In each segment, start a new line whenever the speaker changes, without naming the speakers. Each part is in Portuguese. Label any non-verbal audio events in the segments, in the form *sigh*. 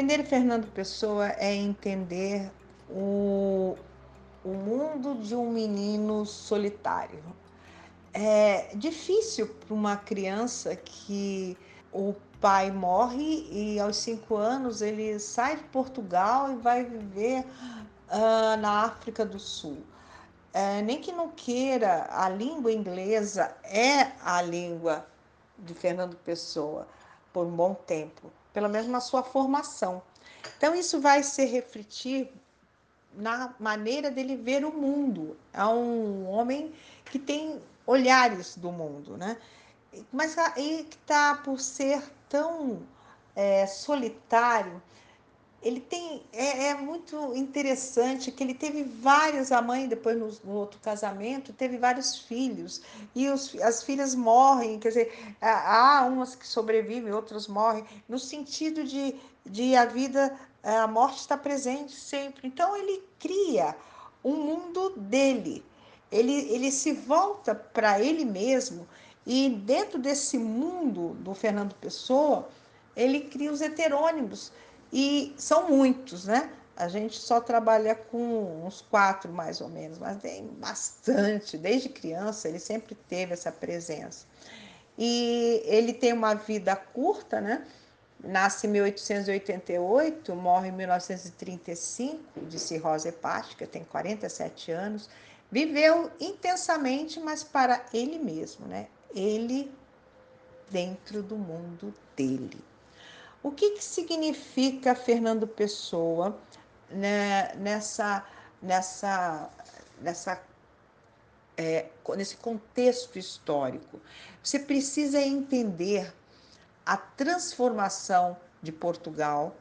Entender Fernando Pessoa é entender o, o mundo de um menino solitário. É difícil para uma criança que o pai morre e aos cinco anos ele sai de Portugal e vai viver uh, na África do Sul. É, nem que não queira, a língua inglesa é a língua de Fernando Pessoa por um bom tempo, pelo menos na sua formação. Então, isso vai se refletir na maneira dele ver o mundo. É um homem que tem olhares do mundo, né? Mas aí que está por ser tão é, solitário, ele tem é, é, muito interessante que ele teve várias a mãe depois no, no outro casamento teve vários filhos. E os, as filhas morrem quer dizer há umas que sobrevivem outras morrem. No sentido de, de a vida a morte está presente sempre. Então ele cria um mundo dele. Ele, ele se volta para ele mesmo. E dentro desse mundo do Fernando Pessoa ele cria os heterônimos e são muitos, né? A gente só trabalha com uns quatro, mais ou menos, mas tem bastante. Desde criança, ele sempre teve essa presença. E ele tem uma vida curta, né? Nasce em 1888, morre em 1935 de cirrose hepática, tem 47 anos. Viveu intensamente, mas para ele mesmo, né? Ele dentro do mundo dele. O que, que significa Fernando Pessoa né, nessa, nessa, nessa, é, nesse contexto histórico? Você precisa entender a transformação de Portugal,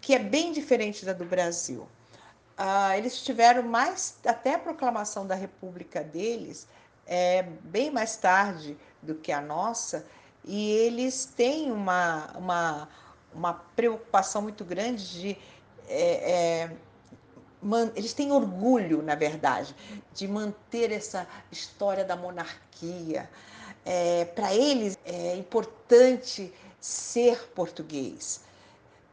que é bem diferente da do Brasil. Ah, eles tiveram mais, até a proclamação da República deles, é, bem mais tarde do que a nossa, e eles têm uma, uma, uma preocupação muito grande de. É, é, man, eles têm orgulho, na verdade, de manter essa história da monarquia. É, Para eles é importante ser português.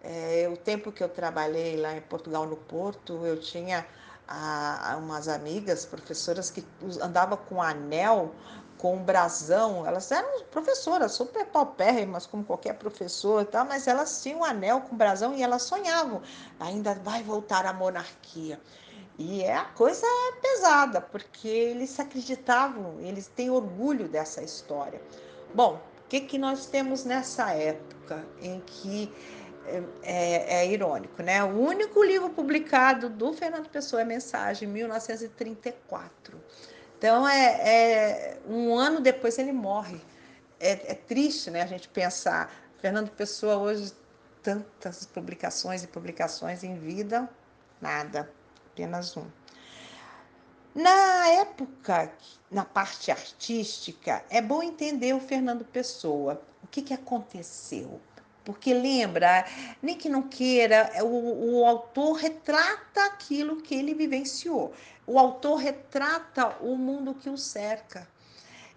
É, o tempo que eu trabalhei lá em Portugal, no Porto, eu tinha a, umas amigas, professoras, que andavam com anel com um brasão, elas eram professoras, super paupérrimas, como qualquer professor tal, mas elas tinham um anel com brasão e elas sonhavam, ainda vai voltar a monarquia. E é a coisa pesada, porque eles acreditavam, eles têm orgulho dessa história. Bom, o que, que nós temos nessa época em que é, é, é, irônico, né? O único livro publicado do Fernando Pessoa é Mensagem, 1934. Então, é, é um ano depois ele morre. É, é, triste né, a gente pensar. Fernando Pessoa, hoje, tantas publicações e publicações em vida, nada, apenas um. Na época, na parte artística, é bom entender o Fernando Pessoa. O que, que aconteceu? Porque lembra, nem que não queira, o, o autor retrata aquilo que ele vivenciou. O autor retrata o mundo que o cerca.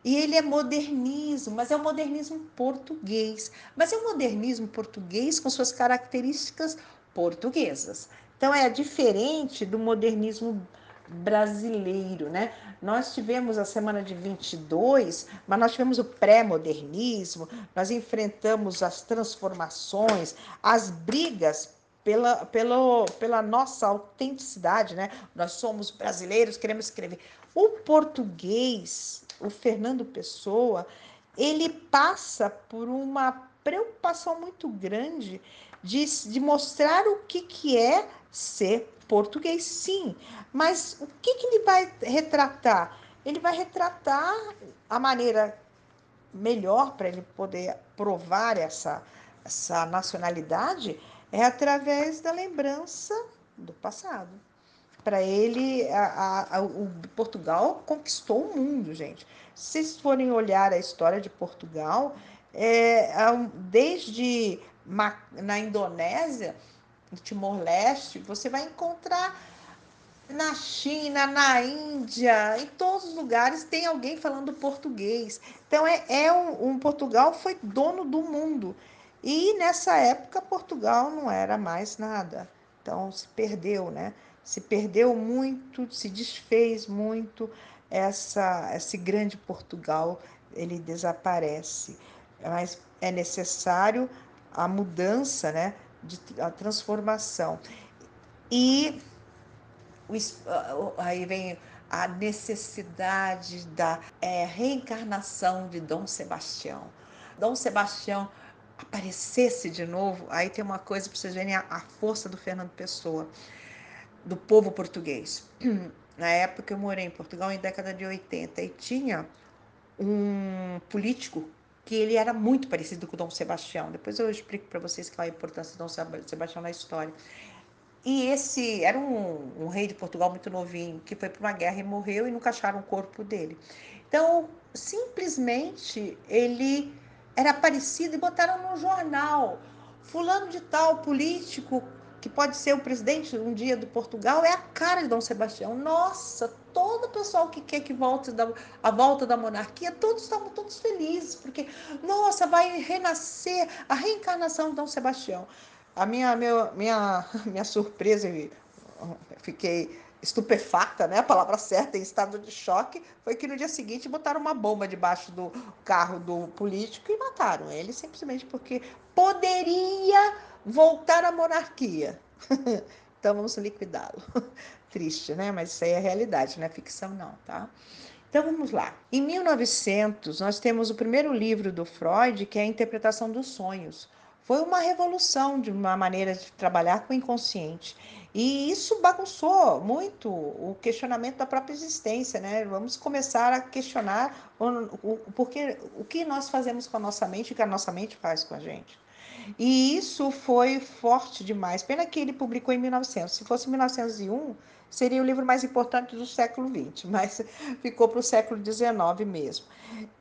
E ele é modernismo, mas é o modernismo português. Mas é o modernismo português com suas características portuguesas. Então é diferente do modernismo brasileiro, né? Nós tivemos a semana de 22, mas nós tivemos o pré-modernismo, nós enfrentamos as transformações, as brigas pela, pela, pela nossa autenticidade, né? Nós somos brasileiros, queremos escrever. O português, o Fernando Pessoa, ele passa por uma preocupação muito grande de, de mostrar o que, que é ser português, sim. Mas o que, que ele vai retratar? Ele vai retratar a maneira melhor para ele poder provar essa, essa nacionalidade é através da lembrança do passado. Para ele, a, a, o Portugal conquistou o mundo, gente. Se vocês forem olhar a história de Portugal, é, desde na Indonésia, Timor-Leste, você vai encontrar na China, na Índia, em todos os lugares tem alguém falando português. Então é, é um, um Portugal foi dono do mundo E nessa época Portugal não era mais nada. Então se perdeu, né? Se perdeu muito, se desfez muito essa esse grande Portugal, ele desaparece. Mas é necessário a mudança, né, de, a transformação. E aí vem a necessidade da é, reencarnação de Dom Sebastião. Dom Sebastião aparecesse de novo, aí tem uma coisa para vocês verem a, a força do Fernando Pessoa, do povo português. *clears throat* Na época eu morei em Portugal, em década de 80, e tinha um político que ele era muito parecido com Dom Sebastião. Depois eu explico para vocês qual é a importância de Dom Sebastião na história. E esse era um, um rei de Portugal muito novinho, que foi para uma guerra e morreu e nunca acharam o corpo dele. Então, simplesmente, ele era parecido e botaram no jornal. Fulano de tal, político, que pode ser o presidente um dia do Portugal, é a cara de Dom Sebastião. Nossa, todo o pessoal que quer que volte da, a volta da monarquia, todos estavam todos felizes, porque, nossa, vai renascer a reencarnação de Dom Sebastião. A minha, meu, minha, *laughs* minha surpresa, fiquei estupefacta, né? A palavra certa, em estado de choque, foi que no dia seguinte botaram uma bomba debaixo do carro do político e mataram ele simplesmente porque poderia voltar à monarquia. *laughs* então vamos liquidá-lo. *laughs* Triste, né? Mas isso aí é realidade, não é ficção não, tá? Então vamos lá. Em 1900, nós temos o primeiro livro do Freud, que é a interpretação dos sonhos. Foi uma revolução de uma maneira de trabalhar com o inconsciente. E isso bagunçou muito o questionamento da própria existência, né? Vamos começar a questionar o, o, porque, o que nós fazemos com a nossa mente e o que a nossa mente faz com a gente. E isso foi forte demais. Pena que ele publicou em 1900. Se fosse 1901, seria o livro mais importante do século XX, *laughs* mas ficou para o século XIX mesmo.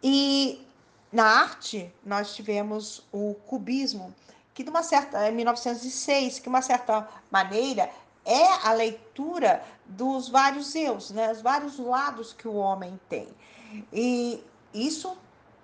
E na arte, nós tivemos o cubismo, que de uma certa, em 1906, que de uma certa maneira é a leitura dos vários eus, né? os vários lados que o homem tem. E isso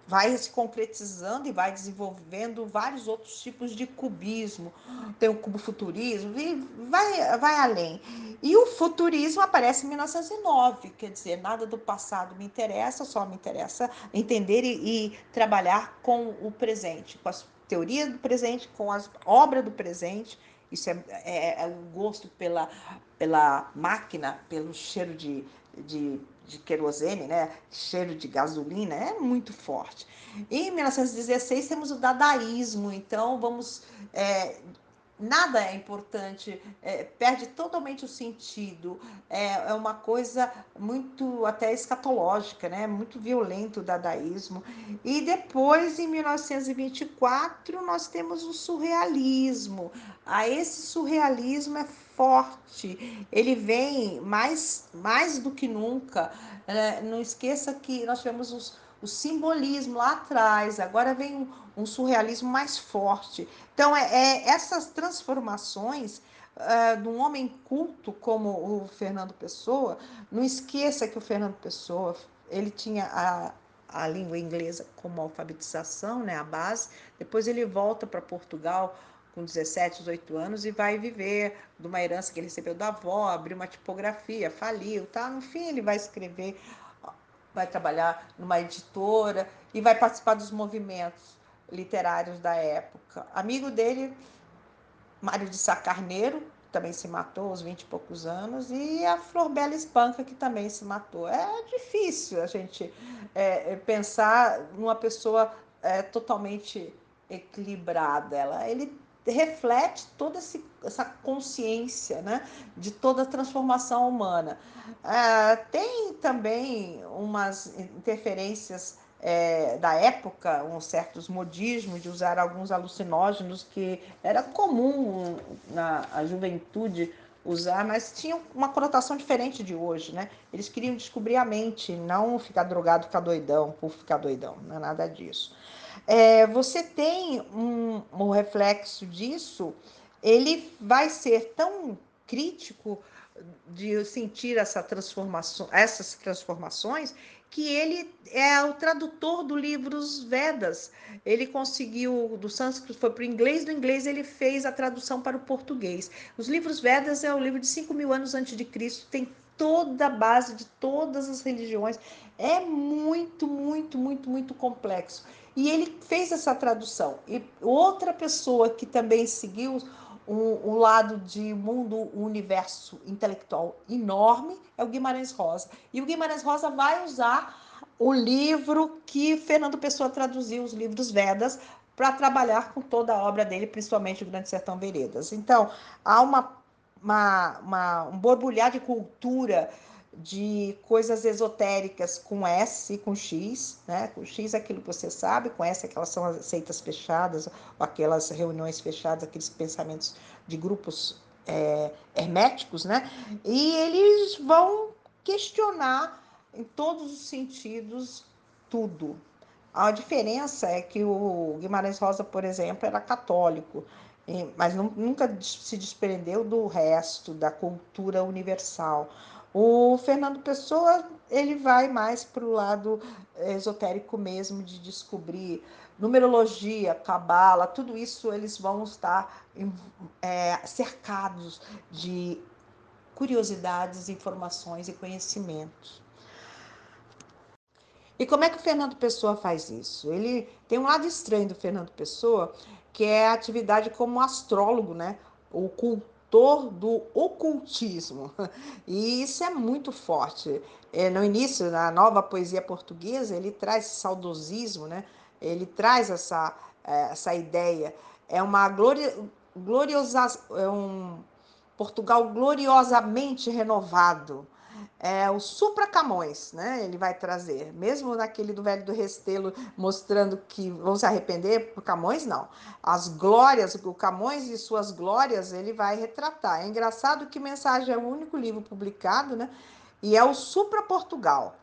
vai se concretizando e vai desenvolvendo vários outros tipos de cubismo. Tem o cubo futurismo e vai, vai além. E o futurismo aparece em 1909, quer dizer, nada do passado me interessa, só me interessa entender e, e trabalhar com o presente, com as teorias do presente, com as obras do presente. Isso é, é, é o gosto pela, pela máquina, pelo cheiro de, de de querosene, né? cheiro de gasolina, é muito forte. Em 1916 temos o dadaísmo, então vamos. É, nada é importante, é, perde totalmente o sentido. É, é, uma coisa muito até escatológica, né? Muito violento o dadaísmo. E depois, em 1924, nós temos o surrealismo. Ah, esse surrealismo é forte, ele vem mais, mais do que nunca. É, não esqueça que nós tivemos os, o simbolismo lá atrás, agora vem um, um surrealismo mais forte. Então, é, é essas transformações uh, de um homem culto como o Fernando Pessoa, não esqueça que o Fernando Pessoa ele tinha a, a língua inglesa como alfabetização, né, a base. Depois ele volta para Portugal com 17, 18 anos e vai viver de uma herança que ele recebeu da avó, abrir uma tipografia, faliu, tá? No fim ele vai escrever, vai trabalhar numa editora e vai participar dos movimentos literários da época. Amigo dele, Mário de Sá Carneiro, também se matou aos 20 e poucos anos, e a Flor Bela Espanca, que também se matou. É difícil a gente é, pensar numa pessoa é, totalmente equilibrada. Ela, ele reflete toda essa consciência né, de toda a transformação humana. É, tem também umas interferências é, da época, uns certos modismos de usar alguns alucinógenos que era comum na juventude usar, mas tinham uma conotação diferente de hoje, né? Eles queriam descobrir a mente, não ficar drogado, ficar doidão, por ficar doidão, não é nada disso. É, você tem um, um reflexo disso, ele vai ser tão crítico de sentir essa transformação, essas transformações que ele é o tradutor do livros Vedas. Ele conseguiu, do sânscrito foi para o inglês, do inglês ele fez a tradução para o português. Os livros Vedas é o livro de 5 mil anos antes de Cristo, tem toda a base de todas as religiões. É muito, muito, muito, muito complexo. E ele fez essa tradução. E outra pessoa que também seguiu um, um, lado de mundo, um universo intelectual enorme, é o Guimarães Rosa. E o Guimarães Rosa vai usar o livro que Fernando Pessoa traduziu, os livros Vedas, para trabalhar com toda a obra dele, principalmente o Grande Sertão Veredas. Então, há uma, uma, uma um borbulhar de cultura de coisas esotéricas com S e com X, né? Com X é aquilo que você sabe, com S é aquelas são as seitas fechadas, aquelas reuniões fechadas, aqueles pensamentos de grupos é, herméticos, né? E eles vão questionar em todos os sentidos tudo. A diferença é que o Guimarães Rosa, por exemplo, era católico, mas nunca se desprendeu do resto, da cultura universal. O Fernando Pessoa, ele vai mais para o lado esotérico mesmo, de descobrir numerologia, cabala, tudo isso eles vão estar é, cercados de curiosidades, informações e conhecimentos. E como é que o Fernando Pessoa faz isso? Ele tem um lado estranho do Fernando Pessoa, que é a atividade como astrólogo, né? O do ocultismo. *laughs* E isso é muito forte. É, no início, na nova poesia portuguesa, ele traz saudosismo, né? ele traz essa, é, essa ideia. É uma gloria, gloriosa, é um Portugal gloriosamente renovado é, o Supra Camões, né? Ele vai trazer, mesmo naquele do Velho do Restelo, mostrando que vão se arrepender, por Camões não. As glórias, o Camões e suas glórias, ele vai retratar. É engraçado que Mensagem é o único livro publicado, né? E é o Supra Portugal.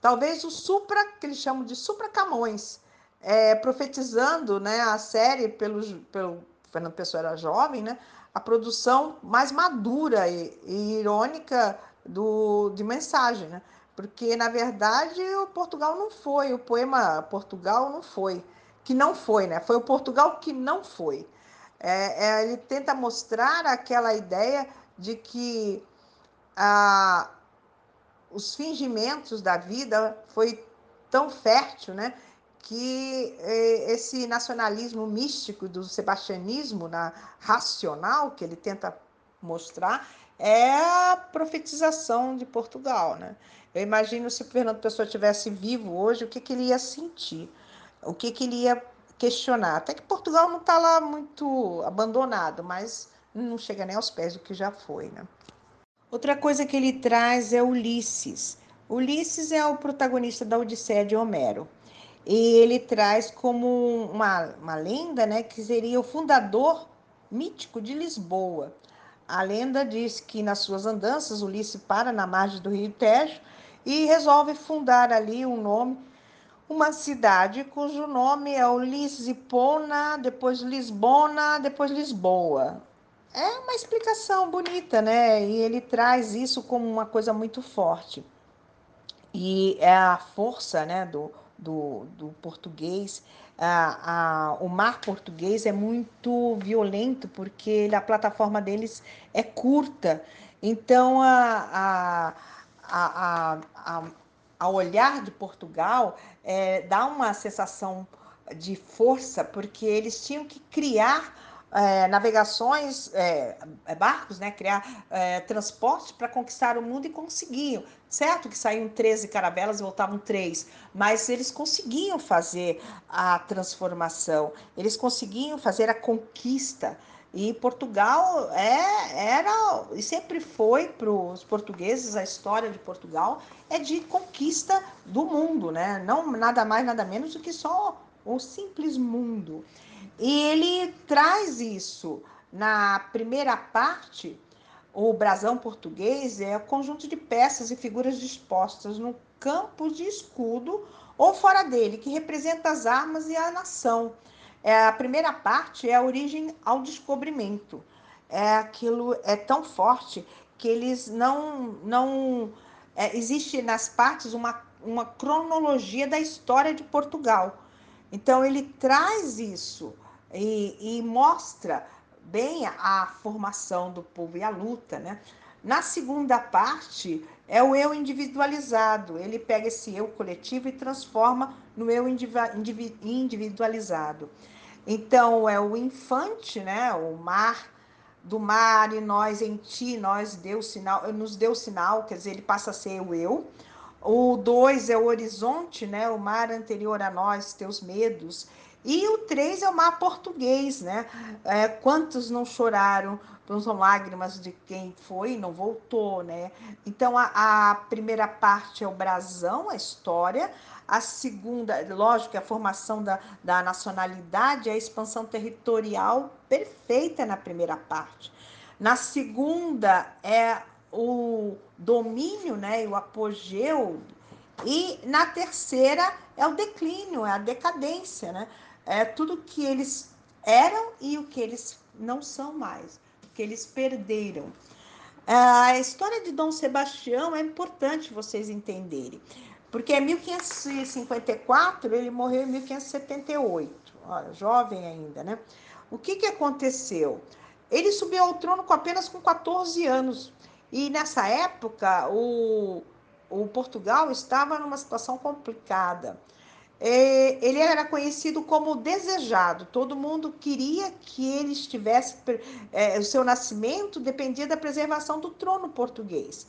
Talvez o Supra, que eles chamam de Supra Camões, é, profetizando né, a série pelo, pelo Fernando Pessoa era jovem, né? A produção mais madura e, e irônica do, de mensagem, né? Porque, na verdade, o Portugal não foi, o poema Portugal não foi, que não foi, né? Foi o Portugal que não foi. É, é, ele tenta mostrar aquela ideia de que os fingimentos da vida foi tão fértil, né? que é, esse nacionalismo místico do sebastianismo na racional que ele tenta mostrar é a profetização de Portugal, né? Eu imagino se Fernando Pessoa tivesse vivo hoje, o que, que ele ia sentir, o que, que ele ia questionar. Até que Portugal não está lá muito abandonado, mas não chega nem aos pés do que já foi, né? Outra coisa que ele traz é Ulisses. Ulisses é o protagonista da Odisseia de Homero. E ele traz como uma, uma lenda, né, que seria o fundador mítico de Lisboa. A lenda diz que nas suas andanças Ulisses para na margem do rio Tejo e resolve fundar ali um nome, uma cidade cujo nome é Ulisipona, depois Lisbona, depois Lisboa. É uma explicação bonita, né? E ele traz isso como uma coisa muito forte. E é a força, né, do, do, do português o mar português é muito violento porque ele, a plataforma deles é curta. Então, a, a, a, a olhar de Portugal é, dá uma sensação de força, porque eles tinham que criar é, navegações, é, barcos, né, criar é, transportes para conquistar o mundo e conseguiam. Certo que saíam 13 caravelas e voltavam três, mas eles conseguiam fazer a transformação, eles conseguiam fazer a conquista. E Portugal é, era e sempre foi para os portugueses a história de Portugal é de conquista do mundo, né? Não nada mais nada menos do que só o simples mundo. E ele traz isso na primeira parte. O brasão português é o conjunto de peças e figuras dispostas no campo de escudo ou fora dele, que representa as armas e a nação. É, a primeira parte é a origem ao descobrimento. É aquilo é tão forte que eles não não é, existe nas partes uma uma cronologia da história de Portugal. Então, ele traz isso e, e mostra bem a, formação do povo e a luta. Né? Na segunda parte, é o eu individualizado. Ele pega esse eu coletivo e transforma no eu individualizado. Então, é o infante, né? o mar do mar e nós em ti, nós deu sinal, nos deu sinal, quer dizer, ele passa a ser o eu. O dois é o horizonte, né? O mar anterior a nós, teus medos. E o três é o mar português, né? É, quantos não choraram são lágrimas de quem foi e não voltou, né? Então a, a, primeira parte é o brasão, a história. A segunda, lógico, é a formação da, da nacionalidade, a expansão territorial perfeita na primeira parte. Na segunda é o domínio, né, e o apogeu. E na terceira é o declínio, é a decadência, né? É tudo que eles eram e o que eles não são mais, que eles perderam. A história de Dom Sebastião é importante vocês entenderem, porque em 1554 ele morreu em 1578, olha, jovem ainda, né? O que, que aconteceu? Ele subiu ao trono com apenas com 14 anos. E nessa época, o, o Portugal estava numa situação complicada. É, ele era conhecido como desejado. Todo mundo queria que ele estivesse. É, o seu nascimento dependia da preservação do trono português.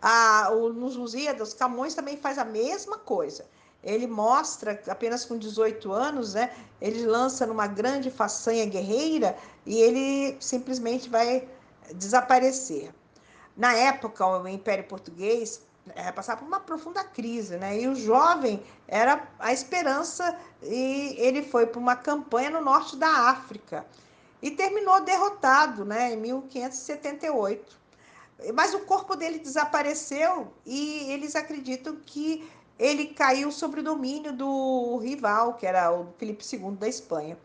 Ah, o, nos Lusíadas, Camões também faz a mesma coisa. Ele mostra, apenas com 18 anos, né, ele lança numa grande façanha guerreira e ele simplesmente vai desaparecer. Na época, o Império Português é, passava por uma profunda crise, né? E o jovem era a esperança e ele foi para uma campanha no norte da África e terminou derrotado, né, em 1578 mas o corpo dele desapareceu e eles acreditam que ele caiu sobre o domínio do rival, que era o Felipe II da Espanha.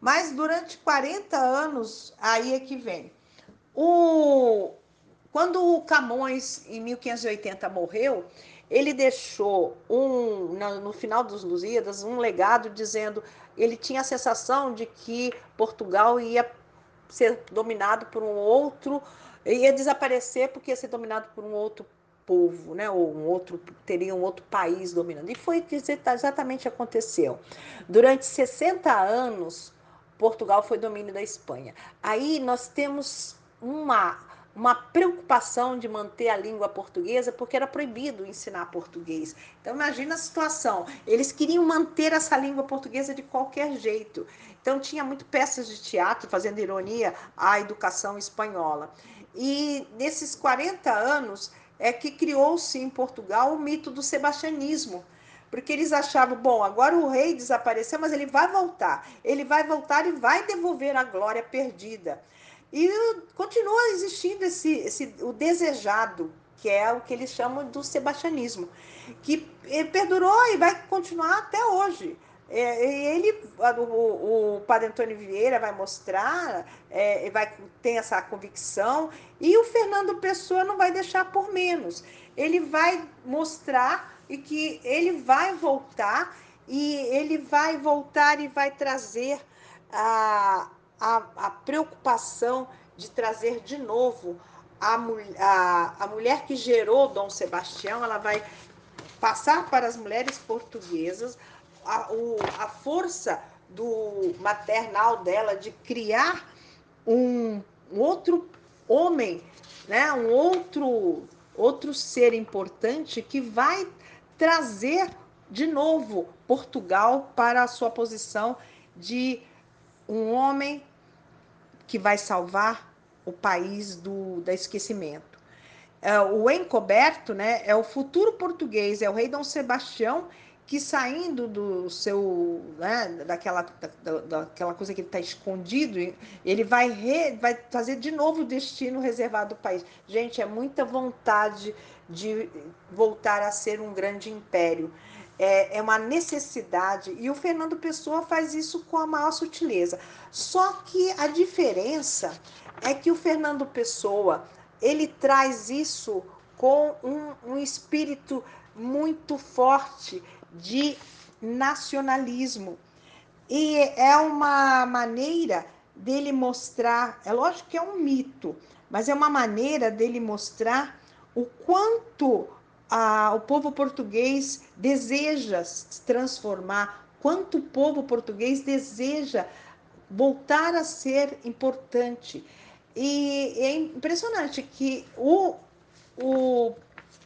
Mas durante 40 anos, aí é que vem. O... Quando o Camões, em 1580, morreu, ele deixou um, no final dos Lusíadas um legado dizendo ele tinha a sensação de que Portugal ia ser dominado por um outro ia desaparecer porque ia ser dominado por um outro povo, né? ou um outro, teria um outro país dominando. E foi que exatamente aconteceu. Durante 60 anos, Portugal foi domínio da Espanha. Aí nós temos uma, uma preocupação de manter a língua portuguesa, porque era proibido ensinar português. Então, imagina a situação. Eles queriam manter essa língua portuguesa de qualquer jeito. Então, tinha muito peças de teatro fazendo ironia à educação espanhola. E nesses 40 anos é que criou-se em Portugal o mito do sebastianismo. Porque eles achavam, bom, agora o rei desapareceu, mas ele vai voltar. Ele vai voltar e vai devolver a glória perdida. E continua existindo esse, esse o desejado, que é o que eles chamam do sebastianismo, que perdurou e vai continuar até hoje. É, ele, o, o padre Antônio Vieira vai mostrar, é, vai ter essa convicção, e o Fernando Pessoa não vai deixar por menos. Ele vai mostrar e que ele vai voltar, e ele vai voltar e vai trazer a, a, a preocupação de trazer de novo a, a, a mulher que gerou Dom Sebastião, ela vai passar para as mulheres portuguesas a, o, a força do maternal dela de criar um, um outro homem, né? um outro, outro ser importante que vai trazer de novo Portugal para a sua posição de um homem que vai salvar o país do, do esquecimento. É, o encoberto né, é o futuro português, é o rei Dom Sebastião que saindo do seu, né, daquela, da, daquela coisa que ele está escondido, ele vai, re, vai fazer de novo o destino reservado do país. Gente, é muita vontade de voltar a ser um grande império. É, é uma necessidade, e o Fernando Pessoa faz isso com a maior sutileza. Só que a diferença é que o Fernando Pessoa ele traz isso com um, um espírito muito forte de nacionalismo. E é uma maneira dele mostrar, é lógico que é um mito, mas é uma maneira dele mostrar o quanto a, o povo português deseja se transformar, quanto o povo português deseja voltar a ser importante. E é impressionante que o, o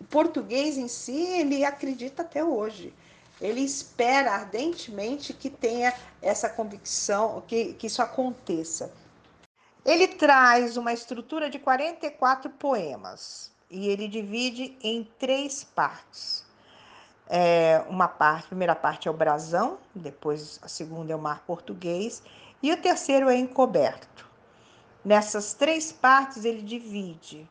português em si, ele acredita até hoje. Ele espera ardentemente que tenha essa convicção, que, que isso aconteça. Ele traz uma estrutura de 44 poemas e ele divide em três partes. É, uma parte, a primeira parte é o brasão, depois a segunda é o mar português e o terceiro é encoberto. Nessas três partes ele divide.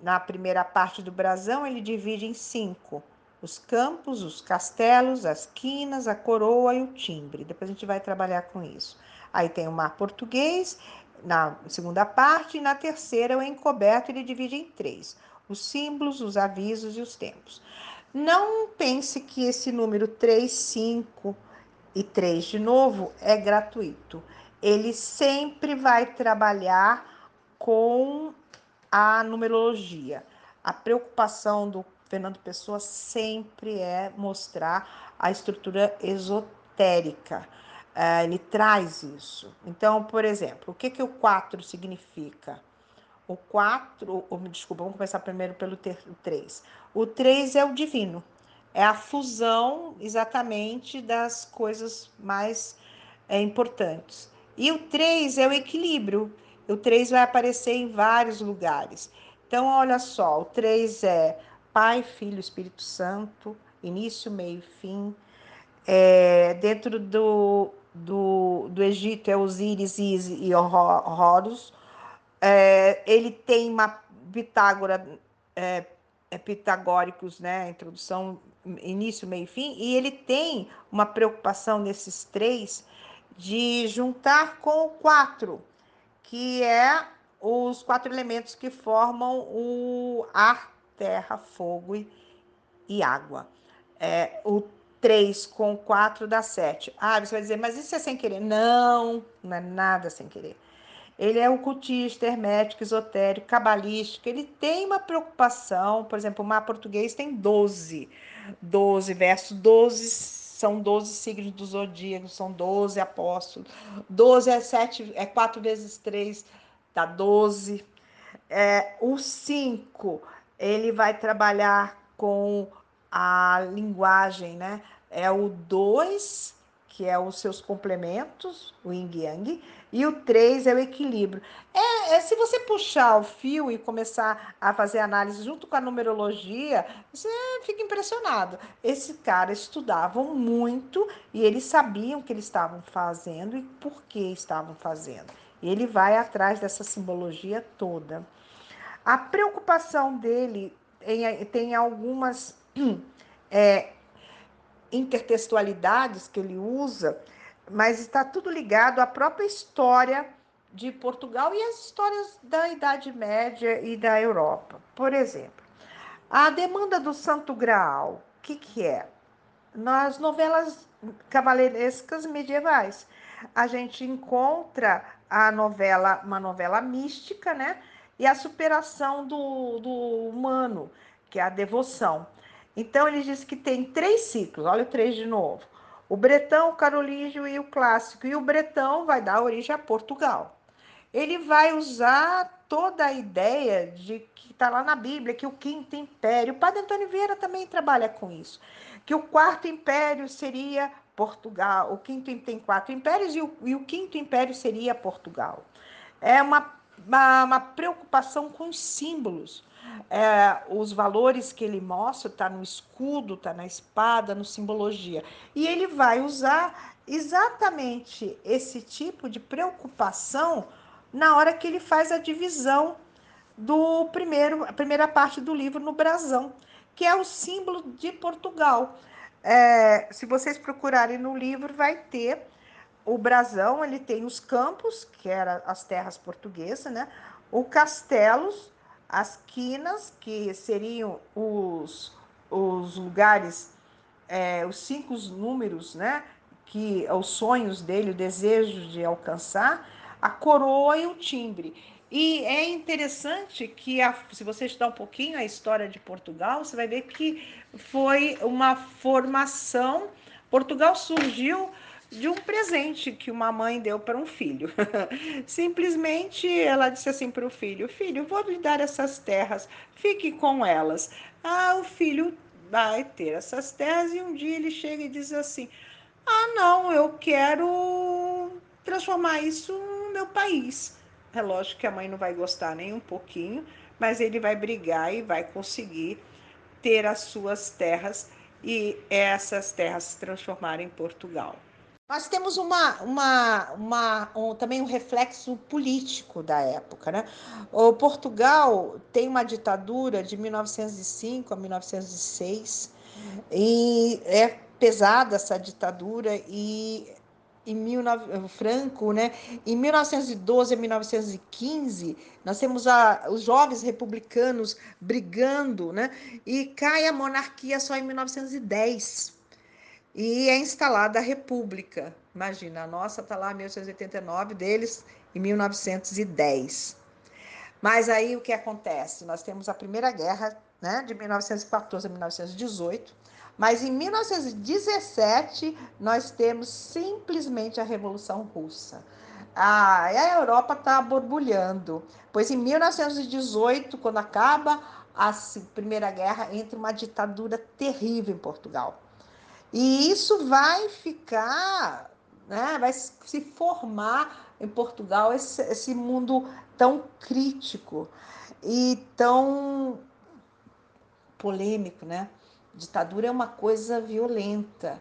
Na primeira parte do brasão ele divide em cinco: os campos, os castelos, as quinas, a coroa e o timbre. Depois a gente vai trabalhar com isso. Aí tem o mar português na segunda parte e na terceira o encoberto ele divide em três: os símbolos, os avisos e os tempos. Não pense que esse número 3, 5 e 3 de novo é gratuito. Ele sempre vai trabalhar com a numerologia. A preocupação do Fernando Pessoa sempre é mostrar a estrutura esotérica. Uh, ele traz isso. Então, por exemplo, o que, que o 4 significa? O 4, ou, desculpa, vamos começar primeiro pelo 3. O 3 é o divino, é a fusão exatamente das coisas mais é, importantes. E o 3 é o equilíbrio. O 3 vai aparecer em vários lugares. Então, olha só, o 3 é Pai, Filho, Espírito Santo, início, meio e fim. É, dentro do, do, do Egito é Osíris, e Horus. É, ele tem uma Pitágora, é, é, pitagóricos, né? Introdução, início, meio e fim, e ele tem uma preocupação nesses três de juntar com o quatro, que é os quatro elementos que formam o ar, terra, fogo e, e água. É, o 3 com 4 dá 7. Ah, você vai dizer, mas isso é sem querer. Não, não é nada sem querer. Ele é ocultista, hermético, esotérico, cabalístico. Ele tem uma preocupação, por exemplo, o mar português tem 12. 12 versos, 12 são 12 signos do zodíaco, são 12 apóstolos. 12 é 7, é 4 vezes 3, dá 12. É, o 5, ele vai trabalhar com a linguagem, né? É o 2, que é os seus complementos, o yin yang, e o 3 é o equilíbrio. É, é, se você puxar o fio e começar a fazer análise junto com a numerologia, você fica impressionado. Esse cara estudavam muito e eles sabiam o que eles estavam fazendo e por que estavam fazendo. Ele vai atrás dessa simbologia toda. A preocupação dele em, tem algumas *clears throat* é, intertextualidades que ele usa mas está tudo ligado à própria história de Portugal e às histórias da Idade Média e da Europa. Por exemplo, a demanda do Santo Graal, o que, que é? Nas novelas cavaleirescas medievais, a gente encontra a novela, uma novela mística, né? E a superação do, do humano, que é a devoção. Então, ele diz que tem três ciclos, olha o três de novo o bretão, o carolígio e o clássico. E o bretão vai dar origem a Portugal. Ele vai usar toda a ideia de que está lá na Bíblia, que o quinto império, o padre Antônio Vieira também trabalha com isso, que o quarto império seria Portugal, o quinto tem quatro impérios e o, e o quinto império seria Portugal. É uma, uma, uma preocupação com os símbolos é, os valores que ele mostra está no escudo, está na espada, no simbologia. E ele vai usar exatamente esse tipo de preocupação na hora que ele faz a divisão do primeiro, a primeira parte do livro no brasão, que é o símbolo de Portugal. É, se vocês procurarem no livro, vai ter o brasão, ele tem os campos, que eram as terras portuguesas, né? O castelos, as quinas, que seriam os, os lugares, é, os cinco números, né? Que os sonhos dele, o desejo de alcançar, a coroa e o timbre. E é interessante que, a, se você estudar um pouquinho a história de Portugal, você vai ver que foi uma formação. Portugal surgiu de um presente que uma mãe deu para um filho. *laughs* Simplesmente ela disse assim para o filho: Filho, vou lhe dar essas terras, fique com elas. Ah, o filho vai ter essas terras e um dia ele chega e diz assim: Ah, não, eu quero transformar isso no meu país. É lógico que a mãe não vai gostar nem um pouquinho, mas ele vai brigar e vai conseguir ter as suas terras e essas terras se transformarem em Portugal. Nós temos uma, uma, uma um, também um reflexo político da época. Né? O Portugal tem uma ditadura de 1905 a 1906 e é pesada essa ditadura e em 19, Franco, né? Em 1912 a 1915, nós temos a, os jovens republicanos brigando, né? E cai a monarquia só em 1910. E é instalada a República. Imagina, a nossa está lá em 1889, deles em 1910. Mas aí o que acontece? Nós temos a Primeira Guerra, né, de 1914 a 1918 mas em 1917, nós temos simplesmente a Revolução Russa. Ah, a Europa está borbulhando, pois em 1918, quando acaba a Primeira Guerra, entra uma ditadura terrível em Portugal. E isso vai ficar, né, vai se formar em Portugal esse, esse mundo tão crítico e tão polêmico, né? Ditadura é uma coisa violenta.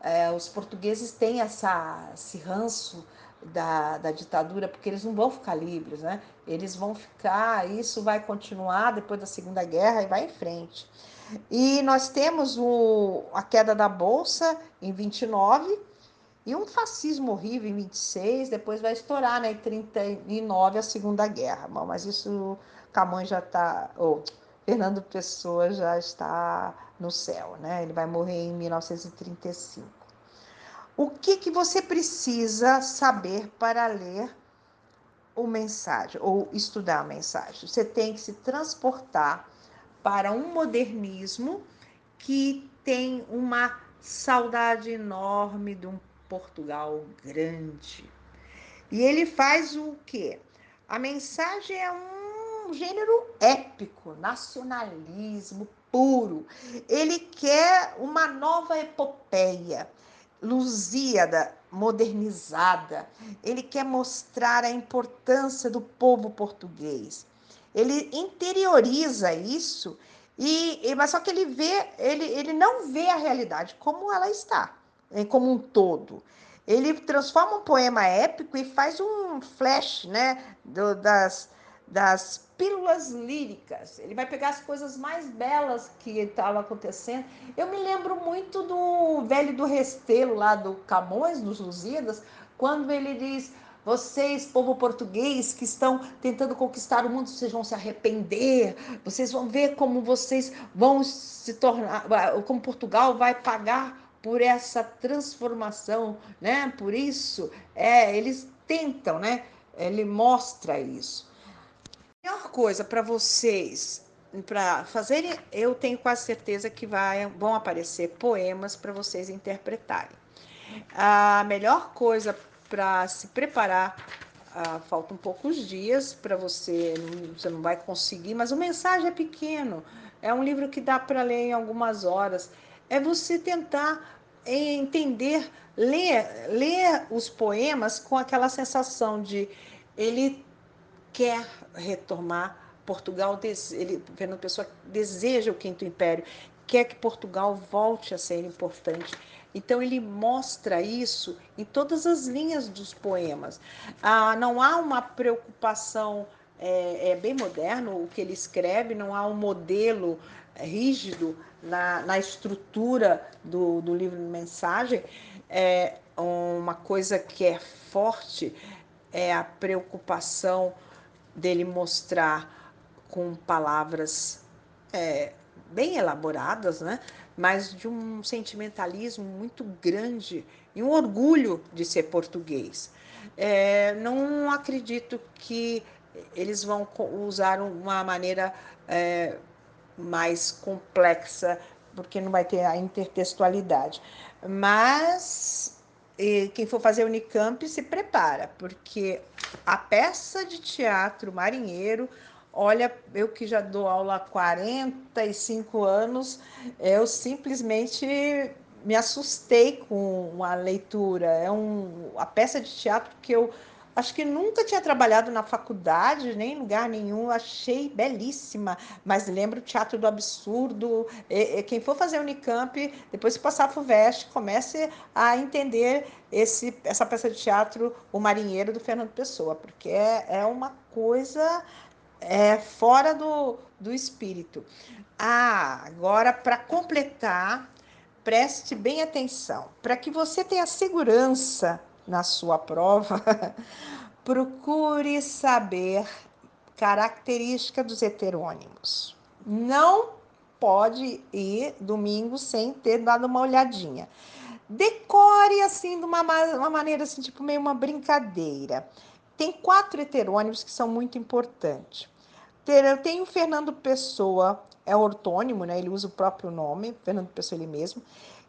É, os portugueses têm essa, esse ranço da, da ditadura porque eles não vão ficar livres, né? Eles vão ficar, isso vai continuar depois da Segunda Guerra e vai em frente. E nós temos o, a queda da Bolsa em 29 e um fascismo horrível em 26, depois vai estourar né, em 39 a Segunda Guerra. Bom, mas isso Camões já está. Oh, Fernando Pessoa já está no céu, né? Ele vai morrer em 1935. O que, que você precisa saber para ler o mensagem ou estudar a mensagem? Você tem que se transportar para um modernismo que tem uma saudade enorme de um Portugal grande. E ele faz o quê? A mensagem é um gênero épico, nacionalismo puro. Ele quer uma nova epopeia, Lusíada, modernizada. Ele quer mostrar a importância do povo português. Ele interioriza isso e, mas só que ele vê, ele, ele não vê a realidade como ela está, como um todo. Ele transforma um poema épico e faz um flash, né, do, das das pílulas líricas. Ele vai pegar as coisas mais belas que estavam acontecendo. Eu me lembro muito do velho do Restelo lá do Camões, dos Lusíadas, quando ele diz: vocês, povo português, que estão tentando conquistar o mundo, vocês vão se arrepender. Vocês vão ver como vocês vão se tornar, como Portugal vai pagar por essa transformação, né? Por isso, é, eles tentam, né? Ele mostra isso. A melhor coisa para vocês, para fazerem, eu tenho quase certeza que vai, vão aparecer poemas para vocês interpretarem. A melhor coisa para se preparar, ah, faltam poucos dias para você, você não vai conseguir, mas o mensagem é pequeno, é um livro que dá para ler em algumas horas. É você tentar entender, ler, ler os poemas com aquela sensação de ele quer retomar Portugal, ele, Fernando Pessoa deseja o Quinto Império, quer que Portugal volte a ser importante. Então ele mostra isso em todas as linhas dos poemas. Ah, não há uma preocupação, é, é, bem moderno o que ele escreve, não há um modelo rígido na, na estrutura do, do livro de mensagem. É uma coisa que é forte é a preocupação dele mostrar com palavras é, bem elaboradas, né? Mas de um sentimentalismo muito grande e um orgulho de ser português. É, não acredito que eles vão usar uma maneira é, mais complexa, porque não vai ter a intertextualidade. Mas quem for fazer Unicamp se prepara, porque a peça de teatro Marinheiro, olha, eu que já dou aula há 45 anos, eu simplesmente me assustei com a leitura. É um, a peça de teatro que eu acho que nunca tinha trabalhado na faculdade, nem em lugar nenhum, achei belíssima, mas lembro o Teatro do Absurdo. E, e, quem for fazer Unicamp, depois que passar a FUVEST, comece a entender esse, essa peça de teatro, O Marinheiro, do Fernando Pessoa, porque é, é uma coisa é, fora do, do espírito. Ah, agora, para completar, preste bem atenção, para que você tenha segurança na sua prova, *laughs* procure saber característica dos heterônimos. Não pode ir domingo sem ter dado uma olhadinha. Decore assim de uma, uma maneira assim, tipo meio uma brincadeira. Tem quatro heterônimos que são muito importantes. Tem o Fernando Pessoa, é ortônimo, né? Ele usa o próprio nome, Fernando Pessoa ele mesmo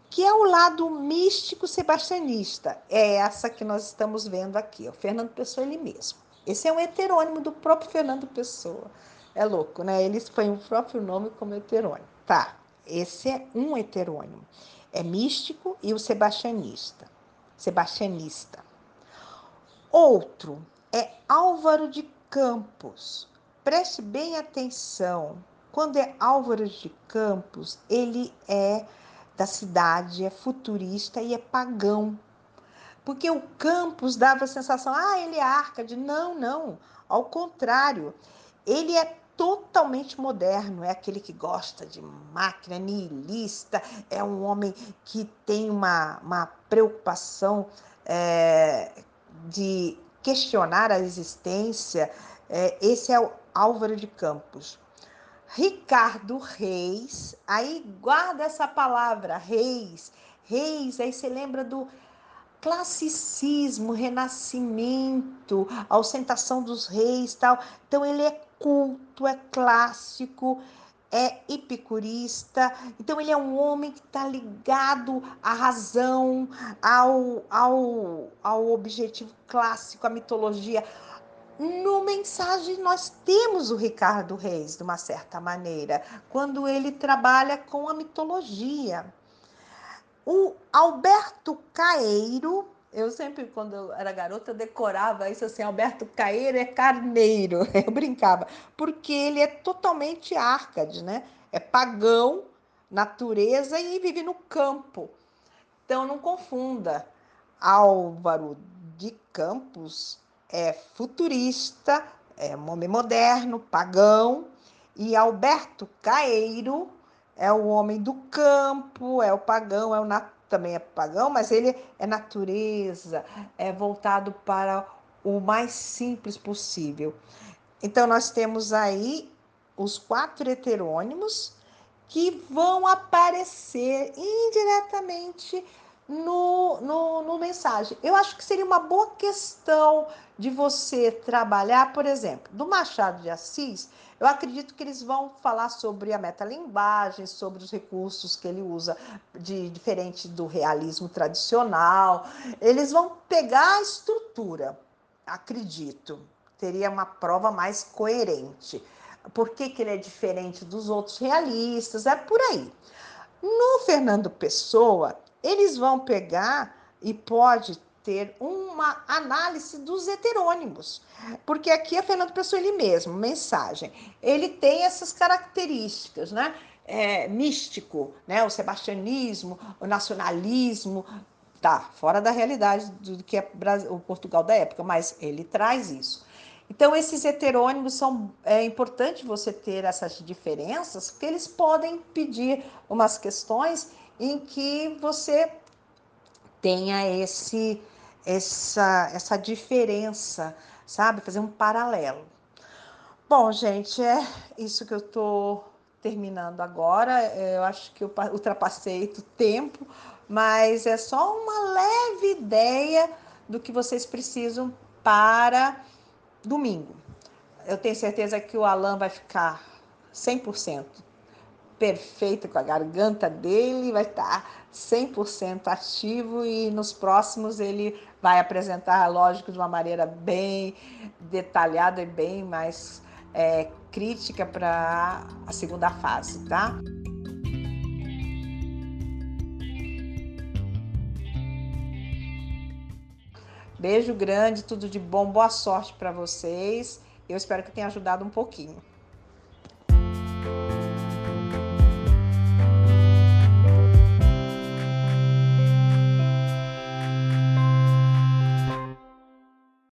que é o lado místico sebastianista. É essa que nós estamos vendo aqui, o Fernando Pessoa ele mesmo. Esse é um heterônimo do próprio Fernando Pessoa. É louco, né? Ele foi o próprio nome como heterônimo. Tá, esse é um heterônimo. É místico e o sebastianista. Sebastianista. Outro é Álvaro de Campos. Preste bem atenção. Quando é Álvaro de Campos, ele é da cidade, é futurista e é pagão. Porque o campus dava a sensação, ah, ele é Arcade. Não, não. Ao contrário, ele é totalmente moderno, é aquele que gosta de máquina, nihilista, é um homem que tem uma, uma preocupação é, de questionar a existência. É, esse é o Álvaro de Campos. Ricardo Reis, aí guarda essa palavra, Reis, Reis, aí você lembra do classicismo, renascimento, a ostentação dos reis, tal. Então ele é culto, é clássico, é epicurista. Então ele é um homem que está ligado à razão, ao, ao, ao objetivo clássico, à mitologia. No mensagem, nós temos o Ricardo Reis, de uma certa maneira, quando ele trabalha com a mitologia. O Alberto Caeiro, eu sempre, quando eu era garota, decorava isso assim: Alberto Caeiro é carneiro. *laughs* Eu brincava, porque ele é totalmente árcade, né? É pagão, natureza e vive no campo. Então, não confunda. Álvaro de Campos é futurista, é um homem moderno, pagão, e Alberto Caeiro é o homem do campo, é o pagão, é o nat... também é pagão, mas ele é natureza, é voltado para o mais simples possível. Então nós temos aí os quatro heterônimos que vão aparecer indiretamente no, no, no, mensagem. Eu acho que seria uma boa questão de você trabalhar, por exemplo, do Machado de Assis. Eu acredito que eles vão falar sobre a metalinguagem, sobre os recursos que ele usa de diferente do realismo tradicional. Eles vão pegar a estrutura, acredito. Teria uma prova mais coerente. Por que, que ele é diferente dos outros realistas? É por aí. No Fernando Pessoa, eles vão pegar e pode ter uma análise dos heterônimos, porque aqui é Fernando Pessoa ele mesmo, mensagem. Ele tem essas características, né? É, místico, né? O sebastianismo, o nacionalismo, tá fora da realidade do que é o Portugal da época, mas ele traz isso. Então, esses heterônimos são é importante você ter essas diferenças, porque eles podem pedir umas questões em que você tenha esse essa essa diferença, sabe? Fazer um paralelo. Bom, gente, é isso que eu tô terminando agora, eu acho que eu ultrapassei o tempo, mas é só uma leve ideia do que vocês precisam para domingo. Eu tenho certeza que o Alan vai ficar 100% perfeito com a garganta dele, vai estar 100% ativo e nos próximos ele vai apresentar, lógico, de uma maneira bem detalhada e bem mais é, crítica para a segunda fase, tá? Beijo grande, tudo de bom, boa sorte para vocês. Eu espero que tenha ajudado um pouquinho.